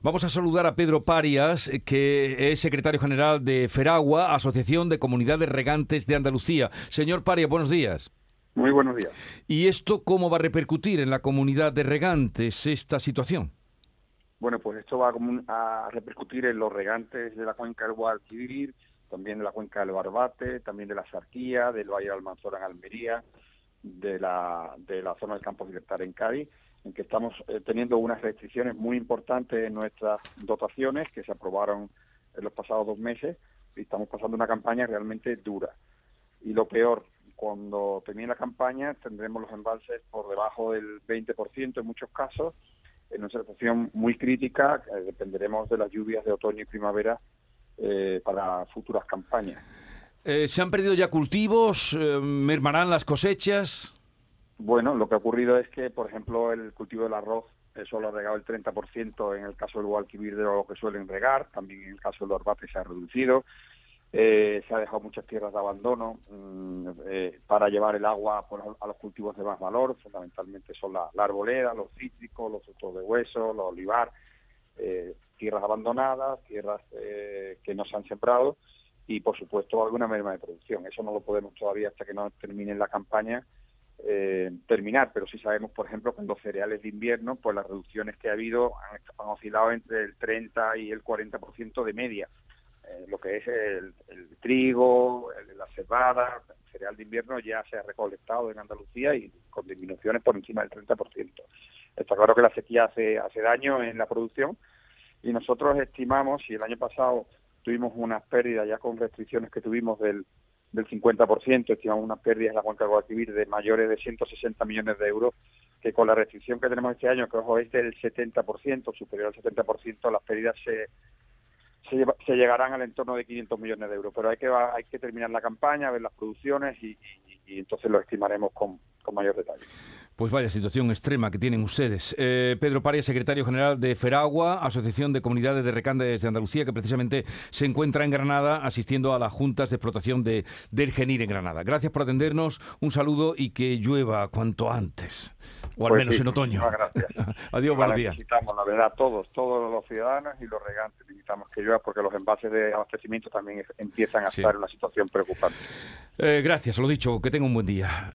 Vamos a saludar a Pedro Parias, que es secretario general de Feragua, Asociación de Comunidades Regantes de Andalucía. Señor Parias, buenos días. Muy buenos días. ¿Y esto cómo va a repercutir en la comunidad de regantes esta situación? Bueno, pues esto va a repercutir en los regantes de la cuenca del Guadalquivir, también de la cuenca del Barbate, también de la Sarquía, del Valle de Almanzora en Almería, de la, de la zona del Campo Libertad en Cádiz, en que estamos eh, teniendo unas restricciones muy importantes en nuestras dotaciones que se aprobaron en los pasados dos meses y estamos pasando una campaña realmente dura. Y lo peor, cuando termine la campaña tendremos los embalses por debajo del 20% en muchos casos, en una situación muy crítica, eh, dependeremos de las lluvias de otoño y primavera eh, para futuras campañas. Eh, ¿Se han perdido ya cultivos? Eh, ¿Mermarán las cosechas? Bueno, lo que ha ocurrido es que, por ejemplo, el cultivo del arroz solo ha regado el 30% en el caso del Guadalquivir de lo que suelen regar, también en el caso del Orbate se ha reducido. se ha dejado muchas tierras de abandono mm, para llevar el agua a los cultivos de más valor, fundamentalmente son la, arboleda, los cítricos, los frutos de hueso, los olivar, tierras abandonadas, tierras que no se han sembrado y por supuesto alguna merma de producción. Eso no lo podemos todavía hasta que no termine la campaña eh, terminar, pero sí sabemos, por ejemplo, que en los cereales de invierno, pues las reducciones que ha habido han, oscilado entre el 30 y el 40% de media. Eh, lo que es el, trigo, la cebada, el cereal de invierno ya se ha recolectado en Andalucía y con disminuciones por encima del 30%. Está claro que la sequía hace, hace daño en la producción y nosotros estimamos, si el año pasado tuvimos unas pérdidas ya con restricciones que tuvimos del, del 50%, estimamos unas pérdidas en la cuenca de Guadalquivir de mayores de 160 millones de euros, que con la restricción que tenemos este año, que ojo es del 70%, superior al 70%, las pérdidas se, se, llegarán al entorno de 500 millones de euros. Pero hay que, hay que terminar la campaña, ver las producciones y, y entonces lo estimaremos con, con mayor detalle. Pues vaya situación extrema que tienen ustedes. Eh, Pedro Paria, secretario general de Feragua, Asociación de Comunidades de Recandes de Andalucía, que precisamente se encuentra en Granada asistiendo a las juntas de explotación de, del Genir en Granada. Gracias por atendernos, un saludo y que llueva cuanto antes, o al pues menos en otoño. Gracias. Adiós, buenos días. Necesitamos, la verdad, todos, todos los ciudadanos y los regantes necesitamos que llueva porque los envases de abastecimiento también empiezan a estar en una situación preocupante. Eh, gracias, lo dicho, que tenga un buen día.